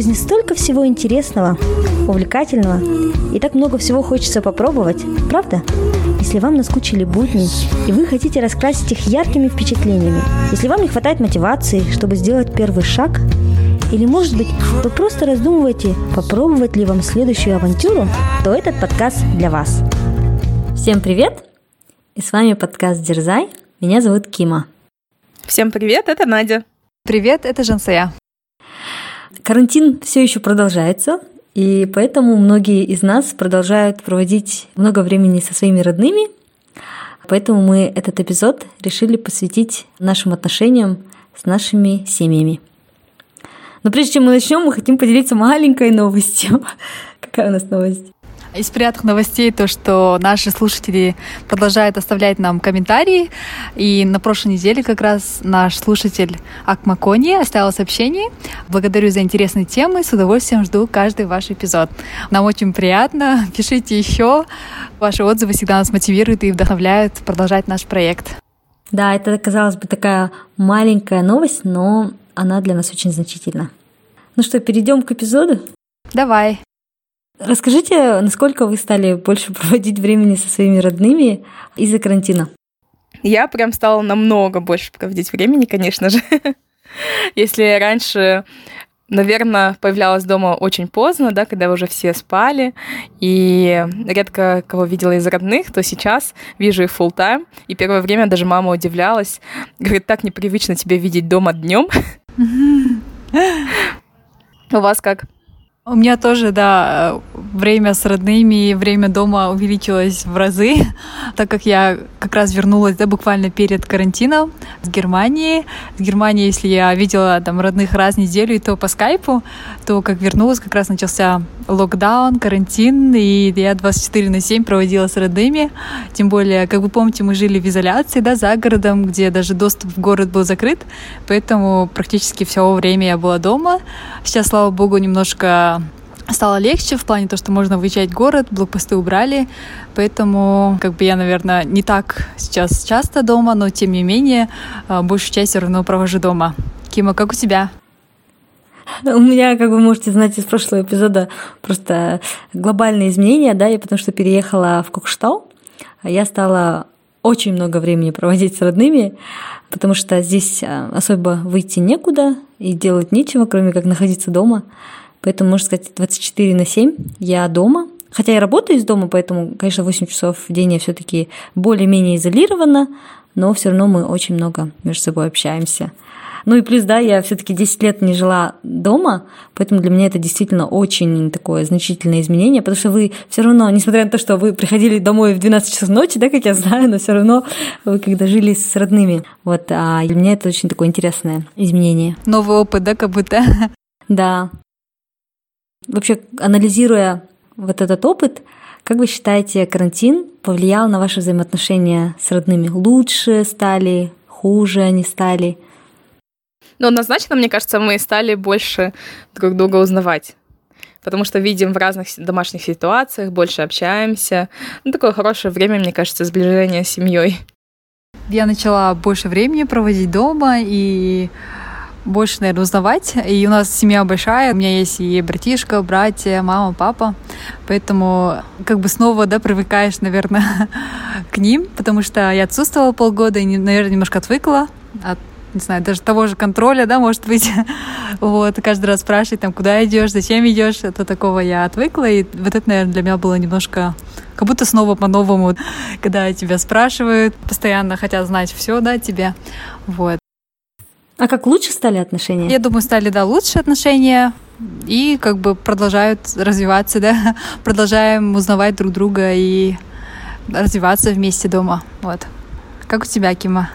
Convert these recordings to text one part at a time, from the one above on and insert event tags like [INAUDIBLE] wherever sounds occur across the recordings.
жизни столько всего интересного, увлекательного, и так много всего хочется попробовать, правда? Если вам наскучили будни, и вы хотите раскрасить их яркими впечатлениями, если вам не хватает мотивации, чтобы сделать первый шаг, или, может быть, вы просто раздумываете, попробовать ли вам следующую авантюру, то этот подкаст для вас. Всем привет! И с вами подкаст «Дерзай». Меня зовут Кима. Всем привет, это Надя. Привет, это Жансая. Карантин все еще продолжается, и поэтому многие из нас продолжают проводить много времени со своими родными. Поэтому мы этот эпизод решили посвятить нашим отношениям с нашими семьями. Но прежде чем мы начнем, мы хотим поделиться маленькой новостью. [LAUGHS] Какая у нас новость? Из приятных новостей то, что наши слушатели продолжают оставлять нам комментарии. И на прошлой неделе как раз наш слушатель Акмакони оставил сообщение. Благодарю за интересные темы. С удовольствием жду каждый ваш эпизод. Нам очень приятно. Пишите еще. Ваши отзывы всегда нас мотивируют и вдохновляют продолжать наш проект. Да, это, казалось бы, такая маленькая новость, но она для нас очень значительна. Ну что, перейдем к эпизоду? Давай. Расскажите, насколько вы стали больше [LAUGHS] проводить времени со своими родными из-за карантина? Я прям стала намного больше проводить времени, конечно же. [LAUGHS] Если раньше наверное, появлялась дома очень поздно, да, когда уже все спали, и редко кого видела из родных, то сейчас вижу их full time, и первое время даже мама удивлялась, говорит, так непривычно тебе видеть дома днем. [LAUGHS] У вас как? У меня тоже, да, время с родными, время дома увеличилось в разы, [LAUGHS] так как я как раз вернулась, да, буквально перед карантином с Германии. С Германии, если я видела там родных раз в неделю, и то по скайпу, то как вернулась, как раз начался локдаун, карантин, и я 24 на 7 проводила с родными. Тем более, как вы помните, мы жили в изоляции, да, за городом, где даже доступ в город был закрыт, поэтому практически все время я была дома. Сейчас, слава богу, немножко стало легче в плане того, что можно выезжать в город, блокпосты убрали, поэтому как бы я, наверное, не так сейчас часто дома, но тем не менее а, большую часть все равно провожу дома. Кима, как у тебя? У меня, как вы можете знать из прошлого эпизода, просто глобальные изменения, да, я потому что переехала в Кокштау, я стала очень много времени проводить с родными, потому что здесь а, особо выйти некуда и делать нечего, кроме как находиться дома. Поэтому, можно сказать, 24 на 7 я дома. Хотя я работаю из дома, поэтому, конечно, 8 часов в день я все таки более-менее изолирована, но все равно мы очень много между собой общаемся. Ну и плюс, да, я все-таки 10 лет не жила дома, поэтому для меня это действительно очень такое значительное изменение, потому что вы все равно, несмотря на то, что вы приходили домой в 12 часов ночи, да, как я знаю, но все равно вы когда жили с родными. Вот, а для меня это очень такое интересное изменение. Новый опыт, да, как будто? Да, Вообще, анализируя вот этот опыт, как вы считаете, карантин повлиял на ваши взаимоотношения с родными? Лучше стали, хуже они стали? Ну, однозначно, мне кажется, мы стали больше друг друга узнавать. Потому что видим в разных домашних ситуациях, больше общаемся. Ну, такое хорошее время, мне кажется, сближение с семьей. Я начала больше времени проводить дома, и больше, наверное, узнавать. И у нас семья большая, у меня есть и братишка, братья, мама, папа. Поэтому как бы снова, да, привыкаешь, наверное, [LAUGHS] к ним, потому что я отсутствовала полгода и, наверное, немножко отвыкла от не знаю, даже того же контроля, да, может быть, [LAUGHS] вот, каждый раз спрашивать, там, куда идешь, зачем идешь, это такого я отвыкла, и вот это, наверное, для меня было немножко, как будто снова по-новому, [LAUGHS] когда тебя спрашивают, постоянно хотят знать все, да, тебе, вот. А как лучше стали отношения? Я думаю, стали, да, лучше отношения. И как бы продолжают развиваться, да. [LAUGHS] Продолжаем узнавать друг друга и развиваться вместе дома. Вот. Как у тебя, Кима?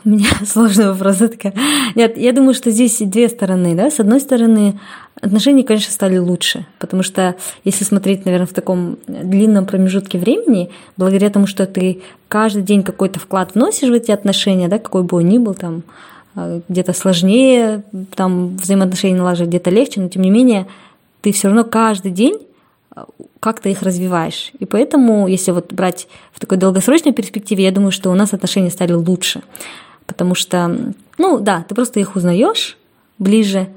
[LAUGHS] У меня сложный вопрос. Такая. Нет, я думаю, что здесь две стороны. Да? С одной стороны, отношения, конечно, стали лучше, потому что если смотреть, наверное, в таком длинном промежутке времени, благодаря тому, что ты каждый день какой-то вклад вносишь в эти отношения, да, какой бы он ни был, там, а, где-то сложнее, там взаимоотношения налаживать, где-то легче, но тем не менее ты все равно каждый день а, как-то их развиваешь. И поэтому, если вот брать в такой долгосрочной перспективе, я думаю, что у нас отношения стали лучше. Потому что, ну да, ты просто их узнаешь ближе,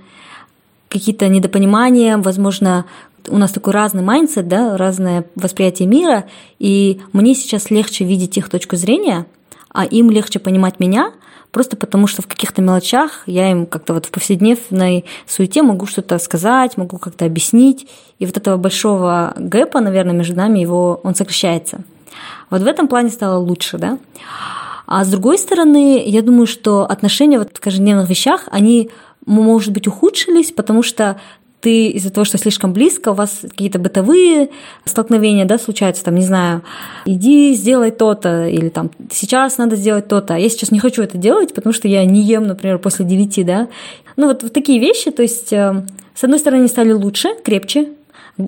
какие-то недопонимания, возможно, у нас такой разный mindset, да, разное восприятие мира, и мне сейчас легче видеть их точку зрения, а им легче понимать меня, просто потому что в каких-то мелочах я им как-то вот в повседневной суете могу что-то сказать, могу как-то объяснить, и вот этого большого gap а, наверное, между нами его, он сокращается. Вот в этом плане стало лучше, да. А с другой стороны, я думаю, что отношения вот в каждодневных вещах, они, может быть, ухудшились, потому что ты из-за того, что слишком близко, у вас какие-то бытовые столкновения, да, случаются, там, не знаю, иди сделай то-то, или там, сейчас надо сделать то-то. Я сейчас не хочу это делать, потому что я не ем, например, после девяти, да. Ну, вот, вот такие вещи, то есть, э, с одной стороны, они стали лучше, крепче,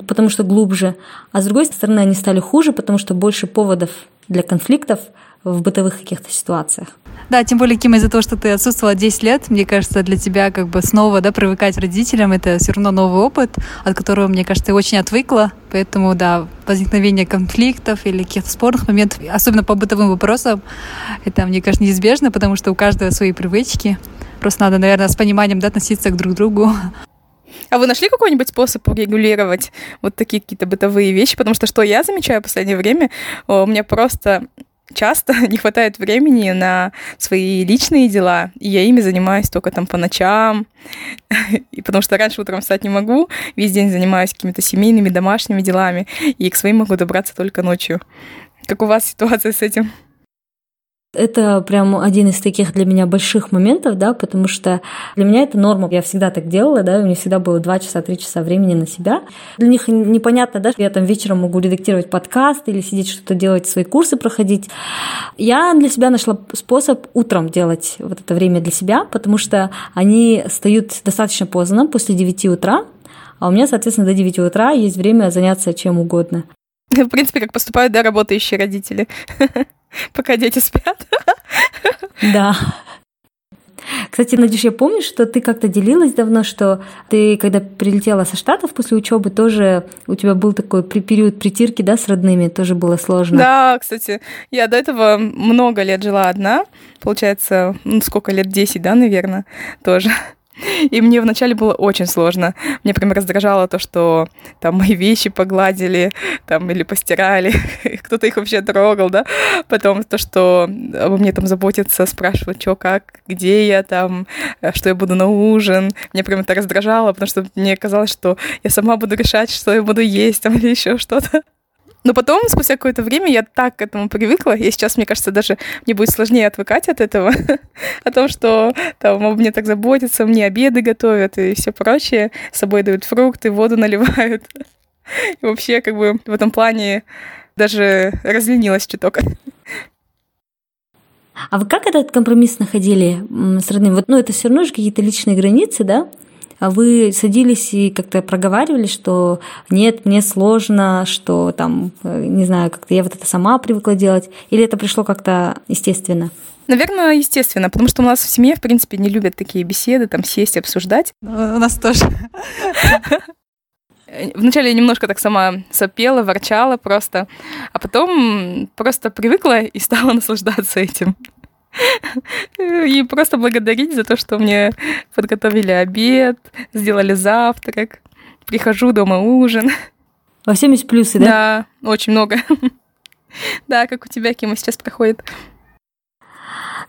потому что глубже, а с другой стороны, они стали хуже, потому что больше поводов для конфликтов в бытовых каких-то ситуациях. Да, тем более, Кима, из-за того, что ты отсутствовала 10 лет, мне кажется, для тебя как бы снова да, привыкать родителям, это все равно новый опыт, от которого, мне кажется, ты очень отвыкла. Поэтому, да, возникновение конфликтов или каких-то спорных моментов, особенно по бытовым вопросам, это, мне кажется, неизбежно, потому что у каждого свои привычки. Просто надо, наверное, с пониманием да, относиться к друг другу. А вы нашли какой-нибудь способ урегулировать вот такие какие-то бытовые вещи? Потому что что я замечаю в последнее время, у меня просто часто [LAUGHS] не хватает времени на свои личные дела, и я ими занимаюсь только там по ночам, [LAUGHS] и потому что раньше утром встать не могу, весь день занимаюсь какими-то семейными, домашними делами, и к своим могу добраться только ночью. Как у вас ситуация с этим? Это прям один из таких для меня больших моментов, да, потому что для меня это норма. Я всегда так делала, да, у меня всегда было 2 часа, 3 часа времени на себя. Для них непонятно, да, что я там вечером могу редактировать подкаст или сидеть что-то делать, свои курсы проходить. Я для себя нашла способ утром делать вот это время для себя, потому что они встают достаточно поздно, после 9 утра, а у меня, соответственно, до 9 утра есть время заняться чем угодно. [LAUGHS] В принципе, как поступают, да, работающие родители. [LAUGHS] пока дети спят. Да. Кстати, Надюш, я помню, что ты как-то делилась давно, что ты, когда прилетела со Штатов после учебы, тоже у тебя был такой период притирки, да, с родными, тоже было сложно. Да, кстати, я до этого много лет жила одна, получается, ну, сколько лет, 10, да, наверное, тоже. И мне вначале было очень сложно. Мне прям раздражало то, что там мои вещи погладили, там или постирали, [LAUGHS] кто-то их вообще трогал, да. Потом то, что обо мне там заботятся, спрашивают, что, как, где я там, э, что я буду на ужин. Мне прям это раздражало, потому что мне казалось, что я сама буду решать, что я буду есть там или еще что-то. Но потом, спустя какое-то время, я так к этому привыкла, и сейчас, мне кажется, даже мне будет сложнее отвыкать от этого, [LAUGHS] о том, что там обо мне так заботятся, мне обеды готовят и все прочее, с собой дают фрукты, воду наливают. [LAUGHS] И вообще, как бы, в этом плане даже разленилась чуток. А вы как этот компромисс находили с родными? Вот, ну, это все равно же какие-то личные границы, да? А вы садились и как-то проговаривали, что нет, мне сложно, что там, э, не знаю, как-то я вот это сама привыкла делать, или это пришло как-то естественно? Наверное, естественно, потому что у нас в семье, в принципе, не любят такие беседы, там сесть, обсуждать. У нас тоже. [LAUGHS] Вначале я немножко так сама сопела, ворчала просто, а потом просто привыкла и стала [LAUGHS] наслаждаться этим. [LAUGHS] И просто благодарить за то, что мне подготовили обед, сделали завтрак, прихожу дома ужин. Во всем есть плюсы, да? Да, очень много. [LAUGHS] Да, как у тебя, Кима, сейчас проходит.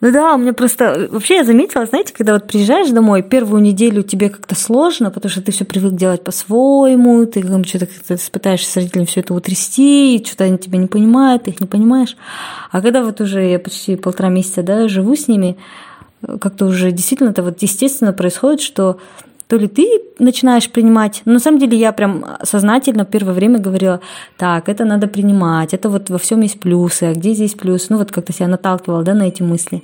Ну да, у меня просто... Вообще я заметила, знаете, когда вот приезжаешь домой, первую неделю тебе как-то сложно, потому что ты все привык делать по-своему, ты там что-то как-то пытаешься с родителями все это утрясти, что-то они тебя не понимают, ты их не понимаешь. А когда вот уже я почти полтора месяца, да, живу с ними, как-то уже действительно это вот естественно происходит, что то ли ты начинаешь принимать. Но на самом деле я прям сознательно первое время говорила, так, это надо принимать, это вот во всем есть плюсы, а где здесь плюс? Ну вот как-то себя наталкивала да, на эти мысли.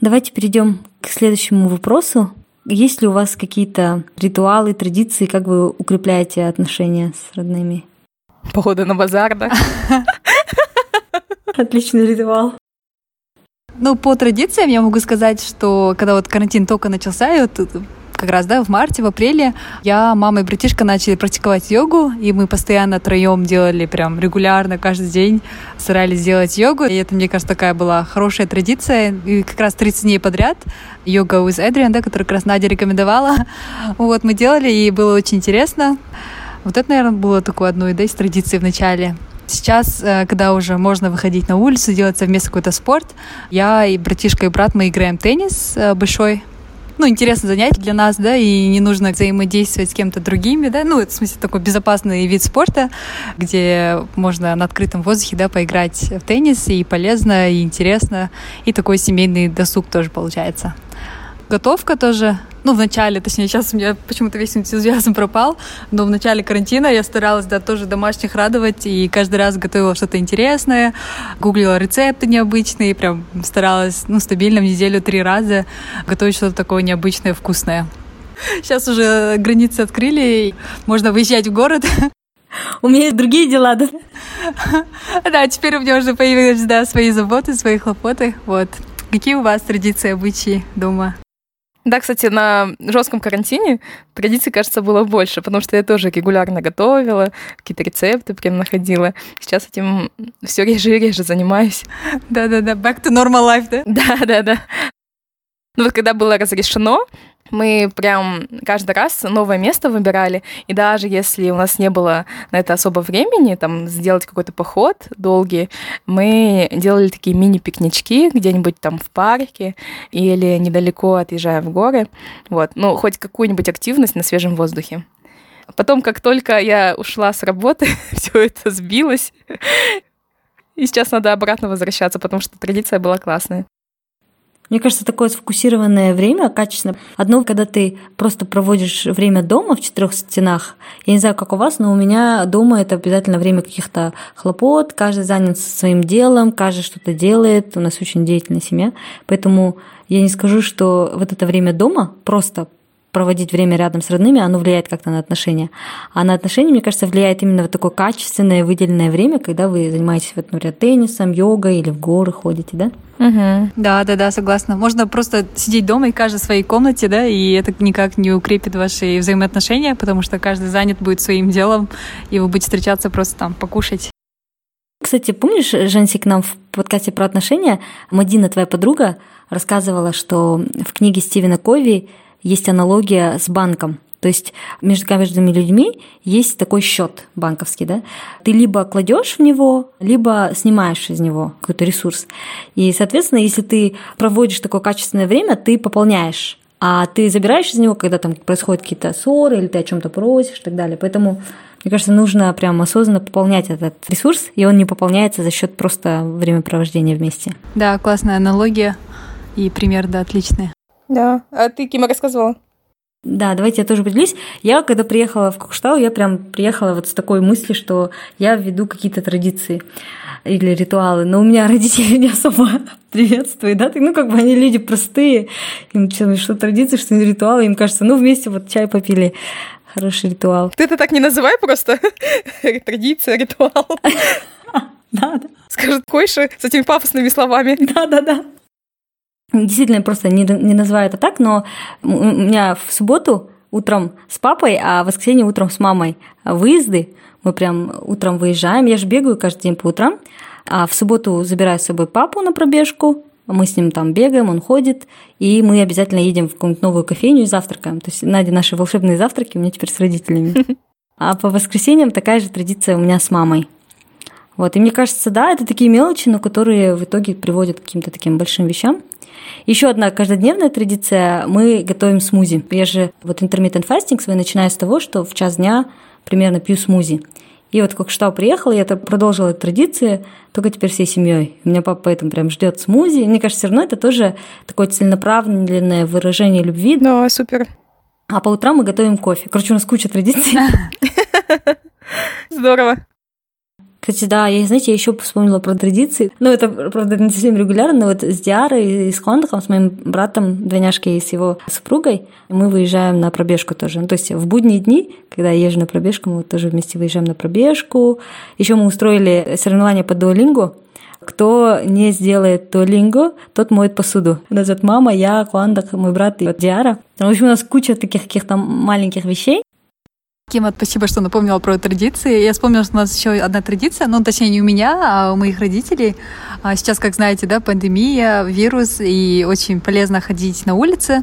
Давайте перейдем к следующему вопросу. Есть ли у вас какие-то ритуалы, традиции, как вы укрепляете отношения с родными? Походу на базар, да? [LAUGHS] Отличный ритуал. Ну, по традициям я могу сказать, что когда вот карантин только начался, и вот как раз, да, в марте, в апреле я, мама и братишка начали практиковать йогу, и мы постоянно троем делали прям регулярно, каждый день старались делать йогу. И это, мне кажется, такая была хорошая традиция. И как раз 30 дней подряд йога with Adrian, да, которую как раз Надя рекомендовала. [LAUGHS] Вот, мы делали, и было очень интересно. Вот это, наверное, было такое одной да, из традиций в начале. Сейчас, э, когда уже можно выходить на улицу, делать совместно какой-то спорт, я и братишка, и брат, мы играем теннис э, большой, ну, интересное занятие для нас, да, и не нужно взаимодействовать с кем-то другими, да, ну, это, в смысле, такой безопасный вид спорта, где можно на открытом воздухе, да, поиграть в теннис, и полезно, и интересно, и такой семейный досуг тоже получается. Готовка тоже ну, в начале, точнее, сейчас у меня почему-то весь энтузиазм пропал, но в начале карантина я старалась, да, тоже домашних радовать, и каждый раз готовила что-то интересное, гуглила рецепты необычные, прям старалась, ну, стабильно в неделю три раза готовить что-то такое необычное, вкусное. Сейчас уже границы открыли, можно выезжать в город. У меня есть другие дела, да? [LAUGHS] Да, теперь у меня уже появились, да, свои заботы, свои хлопоты, вот. Какие у вас традиции, обычаи дома? Да, кстати, на жестком карантине традиций, кажется, было больше, потому что я тоже регулярно готовила, какие-то рецепты прям находила. Сейчас этим все реже и реже занимаюсь. Да-да-да, back to normal life, да? [LAUGHS] Да-да-да. Ну вот когда было разрешено, мы прям каждый раз новое место выбирали, и даже если у нас не было на это особо времени, там, сделать какой-то поход долгий, мы делали такие мини-пикнички где-нибудь там в парке или недалеко отъезжая в горы, вот, ну, хоть какую-нибудь активность на свежем воздухе. Потом, как только я ушла с работы, [LAUGHS] все это сбилось, и сейчас надо обратно возвращаться, потому что традиция была классная. Мне кажется, такое сфокусированное время, качественно. Одно, когда ты просто проводишь время дома в четырех стенах. Я не знаю, как у вас, но у меня дома это обязательно время каких-то хлопот. Каждый занят своим делом, каждый что-то делает. У нас очень деятельная семья. Поэтому я не скажу, что вот это время дома просто проводить время рядом с родными, оно влияет как-то на отношения. А на отношения, мне кажется, влияет именно вот такое качественное, выделенное время, когда вы занимаетесь, вот, например, теннисом, йогой или в горы ходите, да? Угу. Да, да, да, согласна. Можно просто сидеть дома и каждый в своей комнате, да, и это никак не укрепит ваши взаимоотношения, потому что каждый занят будет своим делом, и вы будете встречаться просто там покушать. Кстати, помнишь, Женси, к нам в подкасте про отношения Мадина, твоя подруга, рассказывала, что в книге Стивена Кови есть аналогия с банком. То есть между каждыми людьми есть такой счет банковский, да? Ты либо кладешь в него, либо снимаешь из него какой-то ресурс. И, соответственно, если ты проводишь такое качественное время, ты пополняешь а ты забираешь из него, когда там происходят какие-то ссоры, или ты о чем-то просишь и так далее. Поэтому, мне кажется, нужно прям осознанно пополнять этот ресурс, и он не пополняется за счет просто времяпровождения вместе. Да, классная аналогия и пример, да, отличный. Да. А ты, Кима, рассказывала? Да, давайте я тоже поделюсь. Я, когда приехала в Кокштау, я прям приехала вот с такой мыслью, что я введу какие-то традиции или ритуалы. Но у меня [LAUGHS] родители не особо [LAUGHS] приветствуют, да, ну как бы они люди простые, им что, что традиции, что ритуалы, им кажется, ну вместе вот чай попили, хороший ритуал. Ты это так не называй просто. [LAUGHS] Традиция, ритуал. Да, да. Скажет Койша с этими пафосными словами. Да, да, да действительно просто не, не называю это так, но у меня в субботу утром с папой, а в воскресенье утром с мамой выезды. Мы прям утром выезжаем. Я же бегаю каждый день по утрам. А в субботу забираю с собой папу на пробежку. Мы с ним там бегаем, он ходит, и мы обязательно едем в какую-нибудь новую кофейню и завтракаем. То есть, Надя, наши волшебные завтраки у меня теперь с родителями. [LAUGHS] А по воскресеньям такая же традиция у меня с мамой. Вот. И мне кажется, да, это такие мелочи, но которые в итоге приводят к каким-то таким большим вещам. Еще одна каждодневная традиция – мы готовим смузи. Я же вот intermittent fasting свой начинаю с того, что в час дня примерно пью смузи. И вот как что приехала, я продолжила эту традицию, только теперь всей семьей. У меня папа поэтому прям ждет смузи. Мне кажется, все равно это тоже такое целенаправленное выражение любви. Да, супер. А по утрам мы готовим кофе. Короче, у нас куча традиций. [LAUGHS] Здорово. Кстати, да, я, знаете, я еще вспомнила про традиции. Ну, это, правда, не совсем регулярно, но вот с Диарой и с Хондахом, с моим братом, двойняшкой и с его супругой, мы выезжаем на пробежку тоже. Ну, то есть в будние дни, когда я езжу на пробежку, мы тоже вместе выезжаем на пробежку. Еще мы устроили соревнования по дуолингу. Кто не сделает туалингу, тот моет посуду. Нас вот мама, я, Куандак, мой брат и Диара. В общем, у нас куча таких каких-то маленьких вещей. Кима, спасибо, что напомнила про традиции. Я вспомнила, что у нас еще одна традиция, ну, точнее, не у меня, а у моих родителей. А сейчас, как знаете, да, пандемия, вирус, и очень полезно ходить на улице.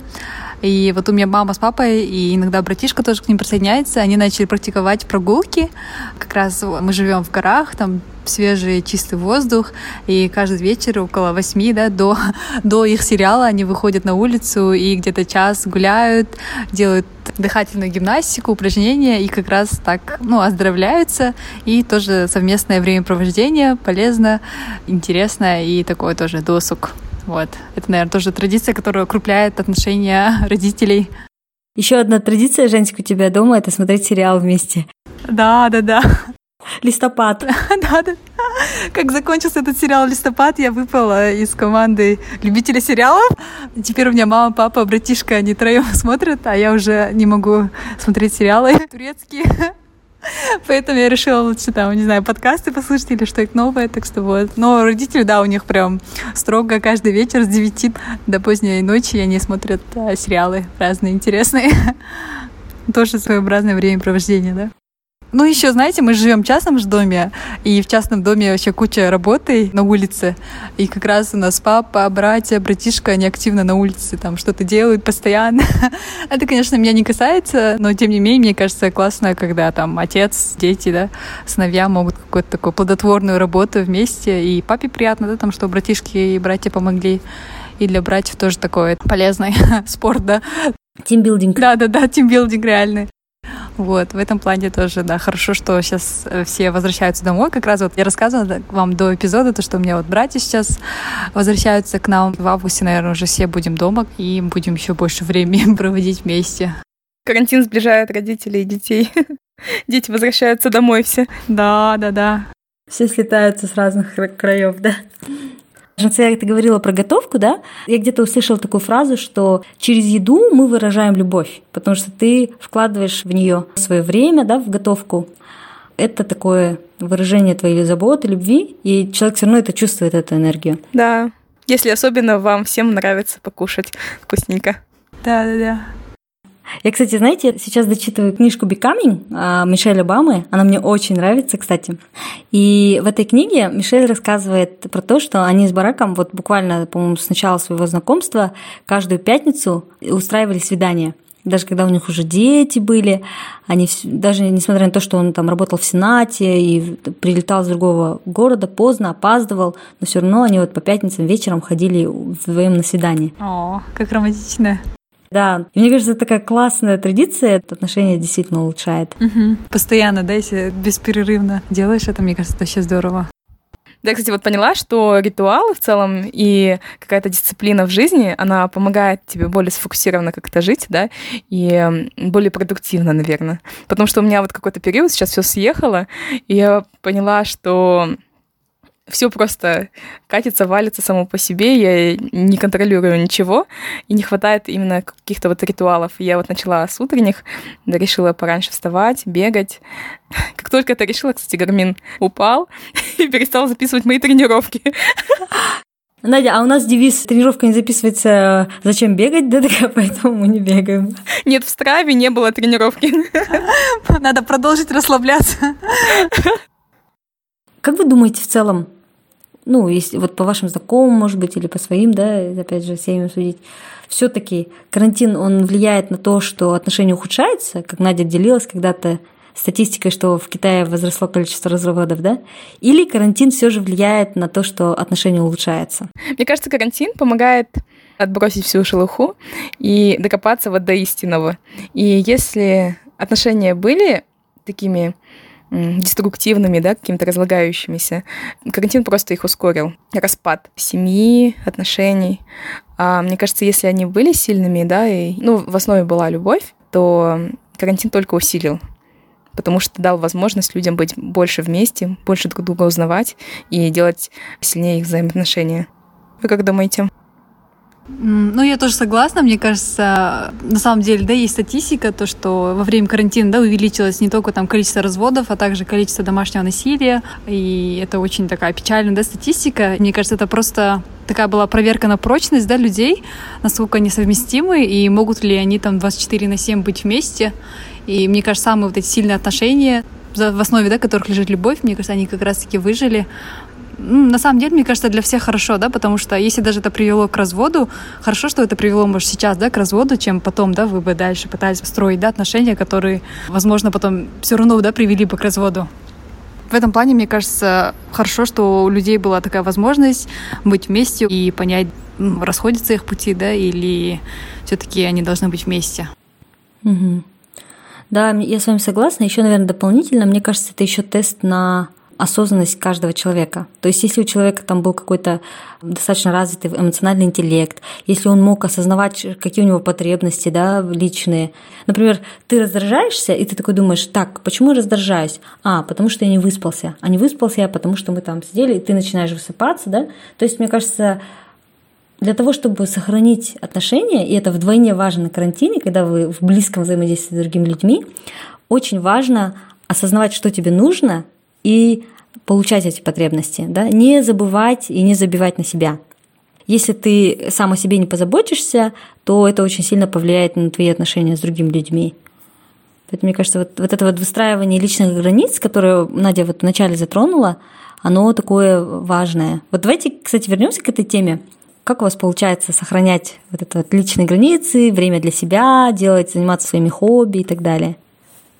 И вот у меня мама с папой, и иногда братишка тоже к ним присоединяется. Они начали практиковать прогулки. Как раз мы живем в горах, там свежий чистый воздух, и каждый вечер около восьми, да, до, [LAUGHS] до их сериала они выходят на улицу и где-то час гуляют, делают дыхательную гимнастику, упражнения, и как раз так, ну, оздоровляются, и тоже совместное времяпровождение полезно, интересно, и такой тоже досуг. Вот. Это, наверное, тоже традиция, которая укрепляет отношения [LAUGHS] родителей. Еще одна традиция, Женська, у тебя дома — это смотреть сериал вместе. Да, да, да. Листопад. [LAUGHS] Да, да. Как закончился этот сериал «Листопад», я выпала из команды любителей сериалов. Теперь у меня мама, папа, братишка, они троем смотрят, а я уже не могу смотреть сериалы [LAUGHS] турецкие. Поэтому я решила лучше там, не знаю, подкасты послушать или что-то новое, так что вот. Но родители, да, у них прям строго каждый вечер с 9 до поздней ночи они смотрят а, сериалы разные интересные. [LAUGHS] Тоже своеобразное времяпровождение, да. Ну, еще, знаете, мы живем в частном же доме, и в частном доме вообще куча работы на улице. И как раз у нас папа, братья, братишка, они активно на улице там что-то делают постоянно. [LAUGHS] Это, конечно, меня не касается, но тем не менее, мне кажется, классно, когда там отец, дети, да, сыновья могут какую-то такую плодотворную работу вместе. И папе приятно, да, там, что братишки и братья помогли. И для братьев тоже такой полезный [LAUGHS] спорт, да. Тимбилдинг. Да-да-да, тимбилдинг реальный. Вот, в этом плане тоже, да, хорошо, что сейчас э, все возвращаются домой. Как раз вот я рассказывала вам до эпизода, то, что у меня вот братья сейчас возвращаются к нам. В августе, наверное, уже все будем дома и будем еще больше времени [LAUGHS] проводить вместе. Карантин сближает родителей и детей. [LAUGHS] Дети возвращаются домой все. Да, да, да. Все слетаются с разных краев, да. Жансея, ты говорила про готовку, да? Я где-то услышала такую фразу, что через еду мы выражаем любовь, потому что ты вкладываешь в нее свое время, да, в готовку. Это такое выражение твоей заботы, любви, и человек все равно это чувствует, эту энергию. Да, если особенно вам всем нравится покушать вкусненько. Да, да, да. Я, кстати, знаете, сейчас дочитываю книжку «Becoming» а, Мишель Обамы. Она мне очень нравится, кстати. И в этой книге Мишель рассказывает про то, что они с Бараком вот буквально, по-моему, с начала своего знакомства каждую пятницу устраивали свидания даже когда у них уже дети были, они даже несмотря на то, что он там работал в Сенате и прилетал с другого города поздно, опаздывал, но все равно они вот по пятницам вечером ходили вдвоем на свидание. О, как романтично. Да, и мне кажется, это такая классная традиция, это отношение действительно улучшает. Угу. Постоянно, да, если беспрерывно делаешь это, мне кажется, это вообще здорово. Да, я, кстати, вот поняла, что ритуалы в целом и какая-то дисциплина в жизни, она помогает тебе более сфокусированно как-то жить, да, и более продуктивно, наверное. Потому что у меня вот какой-то период сейчас все съехало, и я поняла, что все просто катится, валится само по себе, я не контролирую ничего, и не хватает именно каких-то вот ритуалов. Я вот начала с утренних, решила пораньше вставать, бегать. Как только это решила, кстати, Гармин упал [LAUGHS] и перестал записывать мои тренировки. Надя, а у нас девиз «Тренировка не записывается, зачем бегать?» [LAUGHS] Да, такая, поэтому мы не бегаем. Нет, в Страве не было тренировки. Надо продолжить расслабляться. Как вы думаете в целом, ну, если вот по вашим знакомым, может быть, или по своим, да, опять же, семьям судить, все таки карантин, он влияет на то, что отношения ухудшаются, как Надя делилась когда-то статистикой, что в Китае возросло количество разводов, да? Или карантин все же влияет на то, что отношения улучшаются? Мне кажется, карантин помогает отбросить всю шелуху и докопаться вот до истинного. И если отношения были такими деструктивными, да, какими-то разлагающимися. Карантин просто их ускорил. Распад семьи, отношений. А мне кажется, если они были сильными, да, и, ну, в основе была любовь, то карантин только усилил потому что дал возможность людям быть больше вместе, больше друг друга узнавать и делать сильнее их взаимоотношения. Вы как думаете? Ну, я тоже согласна. Мне кажется, на самом деле, да, есть статистика, то, что во время карантина, да, увеличилось не только там количество разводов, а также количество домашнего насилия. И это очень такая печальная, да, статистика. Мне кажется, это просто такая была проверка на прочность, да, людей, насколько они совместимы и могут ли они там 24 на 7 быть вместе. И мне кажется, самые вот эти сильные отношения, в основе да, которых лежит любовь, мне кажется, они как раз-таки выжили на самом деле, мне кажется, для всех хорошо, да, потому что если даже это привело к разводу, хорошо, что это привело, может, сейчас, да, к разводу, чем потом, да, вы бы дальше пытались строить, да, отношения, которые, возможно, потом все равно, да, привели бы к разводу. В этом плане, мне кажется, хорошо, что у людей была такая возможность быть вместе и понять, расходятся их пути, да, или все-таки они должны быть вместе. Угу. Да, я с вами согласна. Еще, наверное, дополнительно, мне кажется, это еще тест на осознанность каждого человека. То есть если у человека там был какой-то достаточно развитый эмоциональный интеллект, если он мог осознавать, какие у него потребности да, личные. Например, ты раздражаешься, и ты такой думаешь, так, почему я раздражаюсь? А, потому что я не выспался. А не выспался я, потому что мы там сидели, и ты начинаешь высыпаться. Да? То есть, мне кажется, для того, чтобы сохранить отношения, и это вдвойне важно на карантине, когда вы в близком взаимодействии с другими людьми, очень важно осознавать, что тебе нужно, и получать эти потребности, да, не забывать и не забивать на себя. Если ты сам о себе не позаботишься, то это очень сильно повлияет на твои отношения с другими людьми. Поэтому, мне кажется, вот, вот это вот выстраивание личных границ, которое Надя вот вначале затронула, оно такое важное. Вот давайте, кстати, вернемся к этой теме. Как у вас получается сохранять вот это вот личные границы, время для себя, делать, заниматься своими хобби и так далее?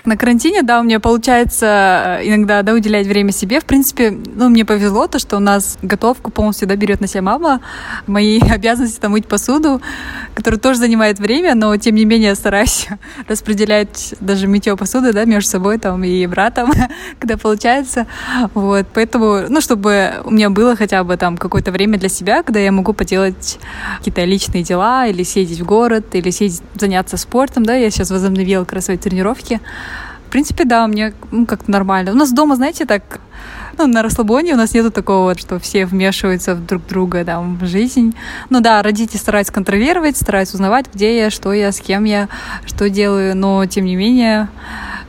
На карантине, да, у меня получается э, иногда, да, уделять время себе. В принципе, ну, мне повезло то, что у нас готовку полностью, да, берет на себя мама. Мои [LAUGHS] обязанности там мыть посуду, которая тоже занимает время, но тем не менее стараюсь [LAUGHS] распределять даже мытье посуды, да, между собой там и братом, [LAUGHS] когда получается. Вот, поэтому, ну, чтобы у меня было хотя бы там какое-то время для себя, когда я могу поделать какие-то личные дела или съездить в город, или съездить заняться спортом, да, я сейчас возобновила как раз свои тренировки. В принципе, да, мне ну, как-то нормально. У нас дома, знаете, так ну, на расслабоне у нас нету такого, что все вмешиваются в друг друга там, в жизнь. Ну да, родители стараются контролировать, стараются узнавать, где я, что я, с кем я, что делаю, но тем не менее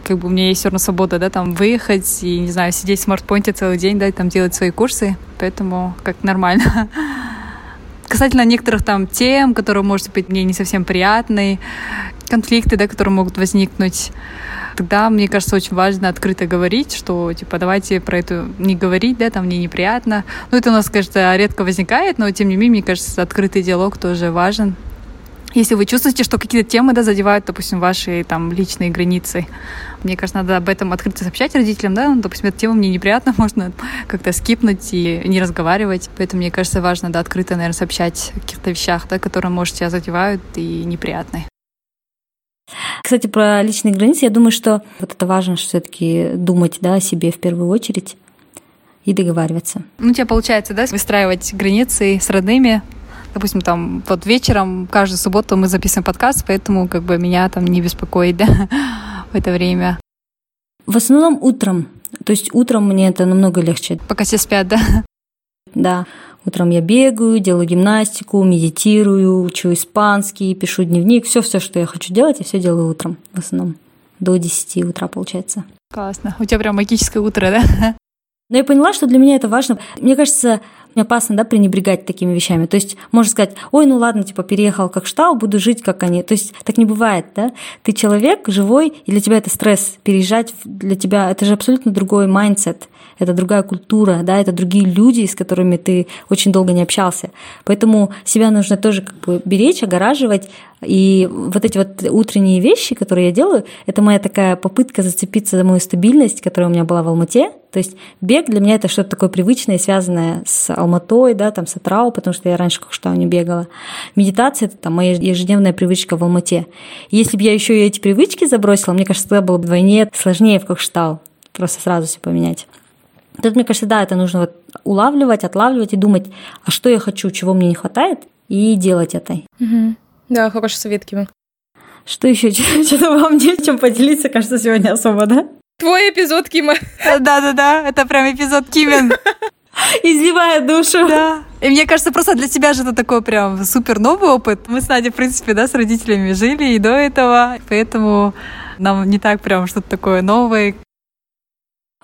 как бы у меня есть все равно свобода, да, там выехать и, не знаю, сидеть в смартпоинте целый день, да, и там делать свои курсы, поэтому как нормально. [LAUGHS] Касательно некоторых там тем, которые, может быть, мне не совсем приятны, конфликты, да, которые могут возникнуть, тогда, мне кажется, очень важно открыто говорить, что, типа, давайте про это не говорить, да, там мне неприятно. Ну, это у нас, конечно, редко возникает, но, тем не менее, мне кажется, открытый диалог тоже важен. Если вы чувствуете, что какие-то темы, да, задевают, допустим, ваши там личные границы, мне кажется, надо об этом открыто сообщать родителям, да, ну, допустим, эта тема мне неприятна, [LAUGHS] можно как-то скипнуть и не разговаривать. Поэтому, мне кажется, важно, да, открыто, наверное, сообщать о каких-то вещах, да, которые, может, тебя задевают и неприятны. Кстати, про личные границы, я думаю, что вот это важно все-таки думать да, о себе в первую очередь и договариваться. Ну, у тебя получается, да, выстраивать границы с родными, допустим, там, вот вечером, каждую субботу мы записываем подкаст, поэтому как бы меня там не беспокоит, [LAUGHS] да, в это время. В основном утром. То есть утром мне это намного легче. Пока все спят, да? Да. Утром я бегаю, делаю гимнастику, медитирую, учу испанский, пишу дневник. Все, все, что я хочу делать, я все делаю утром в основном. До 10 утра получается. Классно. У тебя прям магическое утро, да? Но я поняла, что для меня это важно. Мне кажется, опасно, да, пренебрегать такими вещами. То есть можно сказать, ой, ну ладно, типа переехал как штал, буду жить как они. То есть так не бывает, да? Ты человек живой, и для тебя это стресс. Переезжать для тебя, это же абсолютно другой mindset это другая культура, да, это другие люди, с которыми ты очень долго не общался. Поэтому себя нужно тоже как бы беречь, огораживать. И вот эти вот утренние вещи, которые я делаю, это моя такая попытка зацепиться за мою стабильность, которая у меня была в Алмате. То есть бег для меня это что-то такое привычное, связанное с Алматой, да, там с Атрау, потому что я раньше как что не бегала. Медитация это там моя ежедневная привычка в Алмате. если бы я еще и эти привычки забросила, мне кажется, тогда было бы вдвойне сложнее в Кокштау просто сразу все поменять. Тут, мне кажется, да, это нужно вот улавливать, отлавливать и думать, а что я хочу, чего мне не хватает, и делать это. Угу. Да, хороший совет, Кима. Что еще? [LAUGHS] Что-то вам нечем поделиться, кажется, сегодня особо, да? Твой эпизод, Кима. Да-да-да, это прям эпизод Кимин. [LAUGHS] [LAUGHS] изливая душу. Да. И мне кажется, просто для тебя же это такой прям супер новый опыт. Мы с Надей, в принципе, да, с родителями жили и до этого, поэтому нам не так прям что-то такое новое.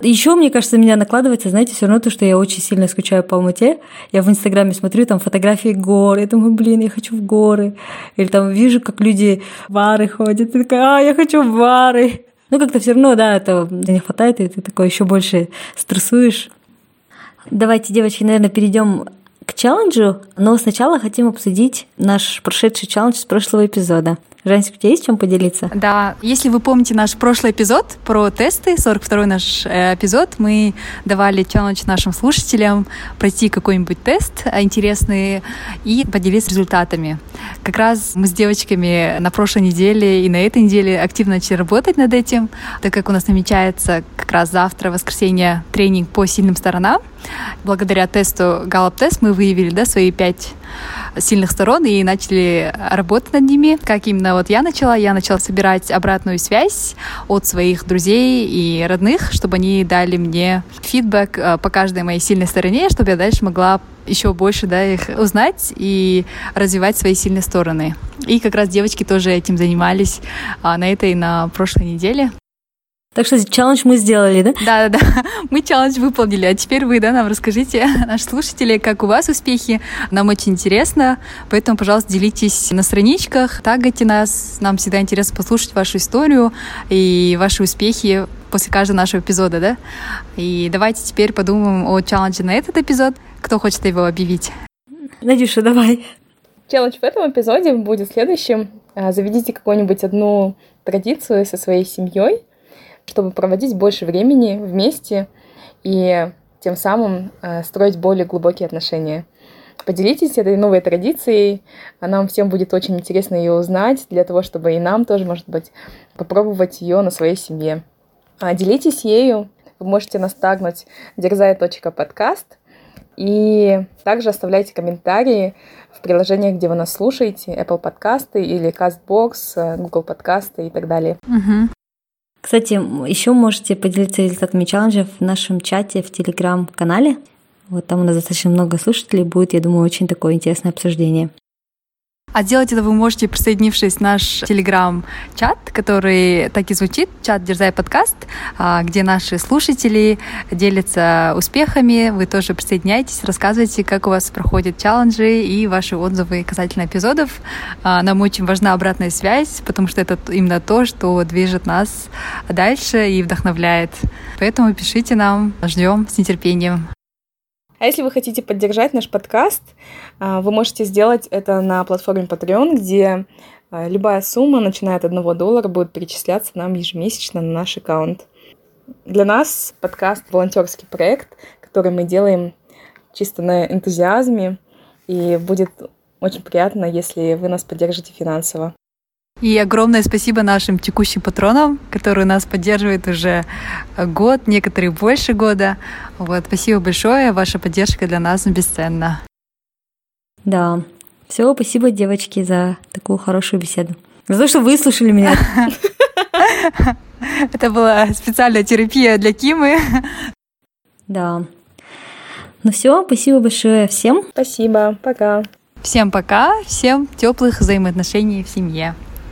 Еще, мне кажется, меня накладывается, знаете, все равно то, что я очень сильно скучаю по Алмате. Я в Инстаграме смотрю там фотографии гор, я думаю, блин, я хочу в горы. Или там вижу, как люди в бары ходят, и такая, а, я хочу в бары. Ну, как-то все равно, да, этого не хватает, и ты такой еще больше стрессуешь. Давайте, девочки, наверное, перейдем к челленджу, но сначала хотим обсудить наш прошедший челлендж с прошлого эпизода. Жансик, у тебя есть чем поделиться? Да, если вы помните наш прошлый эпизод про тесты, 42-й наш э, эпизод, мы давали челлендж нашим слушателям пройти какой-нибудь тест э, интересный и поделиться результатами. Как раз мы с девочками на прошлой неделе и на этой неделе активно начали работать над этим, так как у нас намечается как раз завтра, воскресенье, тренинг по сильным сторонам. Благодаря тесту Gallup тест мы выявили да, свои пять сильных сторон и начали работать над ними. Как именно вот я начала? Я начала собирать обратную связь от своих друзей и родных, чтобы они дали мне фидбэк э, по каждой моей сильной стороне, чтобы я дальше могла еще больше да, их узнать и развивать свои сильные стороны. И как раз девочки тоже этим занимались а, на этой и на прошлой неделе. Так что челлендж мы сделали, да? Да, да, да. [LAUGHS] Мы челлендж выполнили. А теперь вы, да, нам расскажите, [LAUGHS] наши слушатели, как у вас успехи. Нам очень интересно. Поэтому, пожалуйста, делитесь на страничках, тагайте нас. Нам всегда интересно послушать вашу историю и ваши успехи после каждого нашего эпизода, да? И давайте теперь подумаем о челлендже на этот эпизод. Кто хочет его объявить? Надюша, давай. Челлендж в этом эпизоде будет следующим. А, заведите какую-нибудь одну традицию со своей семьей, чтобы проводить больше времени вместе и тем самым э, строить более глубокие отношения. Поделитесь этой новой традицией, нам всем будет очень интересно ее узнать, для того, чтобы и нам тоже, может быть, попробовать ее на своей семье. А делитесь ею, вы можете нас тагнуть дерзая.подкаст, и также оставляйте комментарии в приложениях, где вы нас слушаете, Apple подкасты или CastBox, э, Google подкасты и так далее. Угу. Кстати, еще можете поделиться результатами челленджа в нашем чате в телеграм-канале. Вот там у нас достаточно много слушателей, будет, я думаю, очень такое интересное обсуждение. А делать это вы можете, присоединившись в наш телеграм-чат, который так и звучит, чат «Дерзай подкаст», а, где наши слушатели делятся успехами. Вы тоже присоединяйтесь, рассказывайте, как у вас проходят челленджи и ваши отзывы касательно эпизодов. А, нам очень важна обратная связь, потому что это именно то, что движет нас дальше и вдохновляет. Поэтому пишите нам, ждем с нетерпением. А если вы хотите поддержать наш подкаст, а, вы можете сделать это на платформе Patreon, где а, любая сумма, начиная от 1 доллара, будет перечисляться нам ежемесячно на наш аккаунт. Для нас подкаст — волонтерский проект, который мы делаем чисто на энтузиазме, и будет очень приятно, если вы нас поддержите финансово. И огромное спасибо нашим текущим патронам, которые нас поддерживают уже год, некоторые больше года. Вот, спасибо большое, ваша поддержка для нас бесценна. Да, все, спасибо, девочки, за такую хорошую беседу. За то, что выслушали меня. [LAUGHS] Это была специальная терапия для Кимы. Да. Ну все, спасибо большое всем. Спасибо, пока. Всем пока, всем теплых взаимоотношений в семье.